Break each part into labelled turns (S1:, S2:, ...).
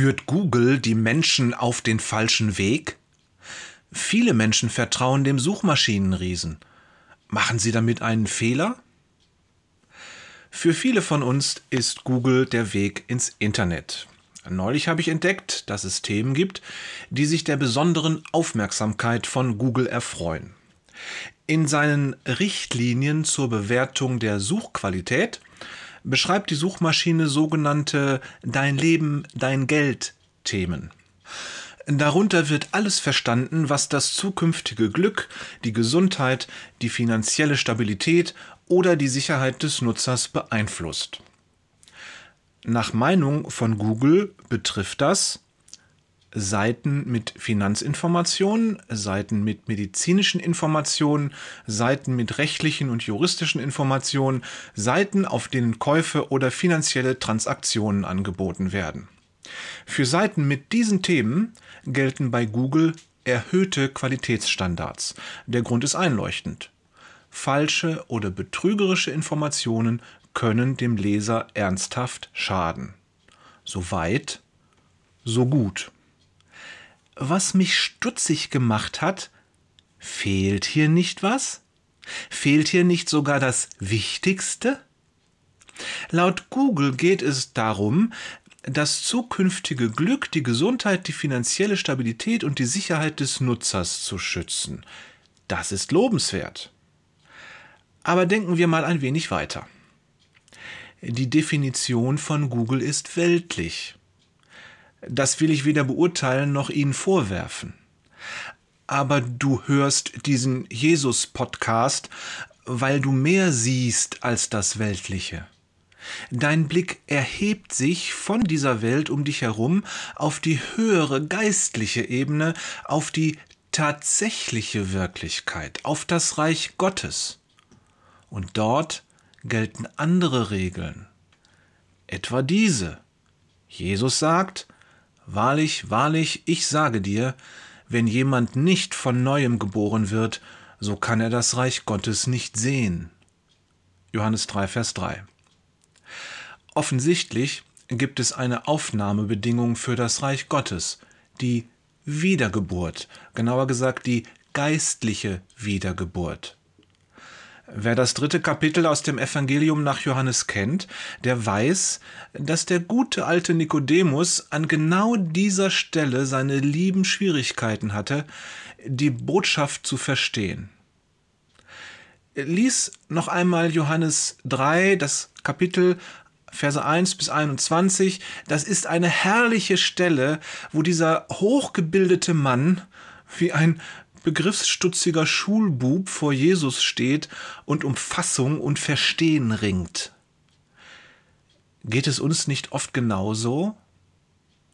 S1: Führt Google die Menschen auf den falschen Weg? Viele Menschen vertrauen dem Suchmaschinenriesen. Machen sie damit einen Fehler? Für viele von uns ist Google der Weg ins Internet. Neulich habe ich entdeckt, dass es Themen gibt, die sich der besonderen Aufmerksamkeit von Google erfreuen. In seinen Richtlinien zur Bewertung der Suchqualität beschreibt die Suchmaschine sogenannte Dein Leben, dein Geld Themen. Darunter wird alles verstanden, was das zukünftige Glück, die Gesundheit, die finanzielle Stabilität oder die Sicherheit des Nutzers beeinflusst. Nach Meinung von Google betrifft das Seiten mit Finanzinformationen, Seiten mit medizinischen Informationen, Seiten mit rechtlichen und juristischen Informationen, Seiten, auf denen Käufe oder finanzielle Transaktionen angeboten werden. Für Seiten mit diesen Themen gelten bei Google erhöhte Qualitätsstandards. Der Grund ist einleuchtend. Falsche oder betrügerische Informationen können dem Leser ernsthaft schaden. So weit, so gut. Was mich stutzig gemacht hat, fehlt hier nicht was? Fehlt hier nicht sogar das Wichtigste? Laut Google geht es darum, das zukünftige Glück, die Gesundheit, die finanzielle Stabilität und die Sicherheit des Nutzers zu schützen. Das ist lobenswert. Aber denken wir mal ein wenig weiter. Die Definition von Google ist weltlich. Das will ich weder beurteilen noch Ihnen vorwerfen. Aber du hörst diesen Jesus-Podcast, weil du mehr siehst als das Weltliche. Dein Blick erhebt sich von dieser Welt um dich herum auf die höhere geistliche Ebene, auf die tatsächliche Wirklichkeit, auf das Reich Gottes. Und dort gelten andere Regeln. Etwa diese. Jesus sagt, Wahrlich, wahrlich, ich sage dir, wenn jemand nicht von neuem geboren wird, so kann er das Reich Gottes nicht sehen. Johannes 3, Vers 3. Offensichtlich gibt es eine Aufnahmebedingung für das Reich Gottes, die Wiedergeburt, genauer gesagt die geistliche Wiedergeburt. Wer das dritte Kapitel aus dem Evangelium nach Johannes kennt, der weiß, dass der gute alte Nikodemus an genau dieser Stelle seine lieben Schwierigkeiten hatte, die Botschaft zu verstehen. Lies noch einmal Johannes 3, das Kapitel Verse 1 bis 21, das ist eine herrliche Stelle, wo dieser hochgebildete Mann wie ein begriffsstutziger Schulbub vor Jesus steht und um Fassung und Verstehen ringt. Geht es uns nicht oft genauso?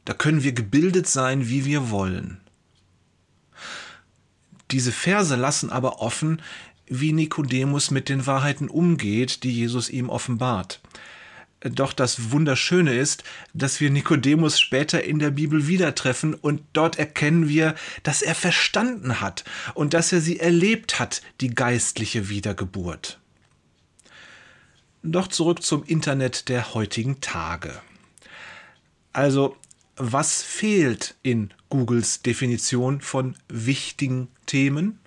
S1: Da können wir gebildet sein, wie wir wollen. Diese Verse lassen aber offen, wie Nikodemus mit den Wahrheiten umgeht, die Jesus ihm offenbart. Doch das Wunderschöne ist, dass wir Nikodemus später in der Bibel wieder treffen und dort erkennen wir, dass er verstanden hat und dass er sie erlebt hat, die geistliche Wiedergeburt. Doch zurück zum Internet der heutigen Tage. Also, was fehlt in Googles Definition von wichtigen Themen?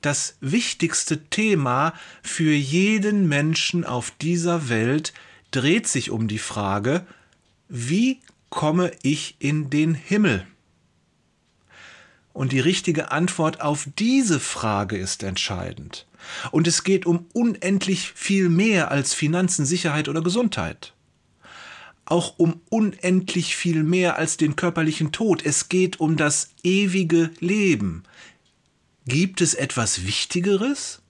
S1: Das wichtigste Thema für jeden Menschen auf dieser Welt dreht sich um die Frage, wie komme ich in den Himmel? Und die richtige Antwort auf diese Frage ist entscheidend. Und es geht um unendlich viel mehr als Finanzen, Sicherheit oder Gesundheit. Auch um unendlich viel mehr als den körperlichen Tod. Es geht um das ewige Leben, Gibt es etwas Wichtigeres?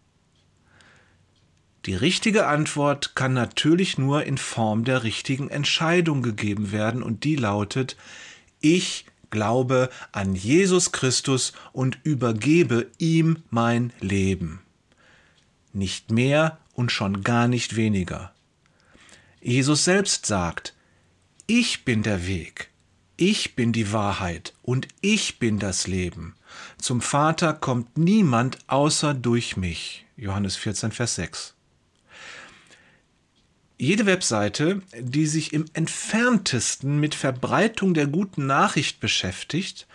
S1: Die richtige Antwort kann natürlich nur in Form der richtigen Entscheidung gegeben werden und die lautet, ich glaube an Jesus Christus und übergebe ihm mein Leben. Nicht mehr und schon gar nicht weniger. Jesus selbst sagt, ich bin der Weg, ich bin die Wahrheit und ich bin das Leben. Zum Vater kommt niemand außer durch mich. Johannes 14, Vers 6. Jede Webseite, die sich im entferntesten mit Verbreitung der guten Nachricht beschäftigt,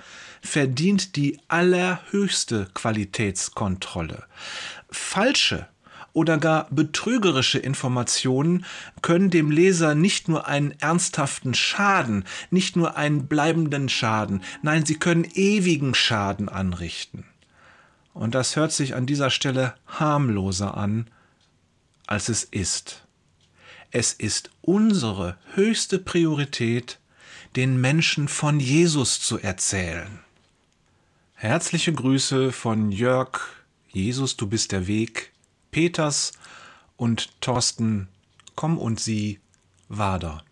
S1: verdient die allerhöchste Qualitätskontrolle. Falsche oder gar betrügerische Informationen können dem Leser nicht nur einen ernsthaften Schaden, nicht nur einen bleibenden Schaden, nein, sie können ewigen Schaden anrichten. Und das hört sich an dieser Stelle harmloser an, als es ist. Es ist unsere höchste Priorität, den Menschen von Jesus zu erzählen. Herzliche Grüße von Jörg, Jesus, du bist der Weg, Peters und Thorsten, komm und sieh, Wader.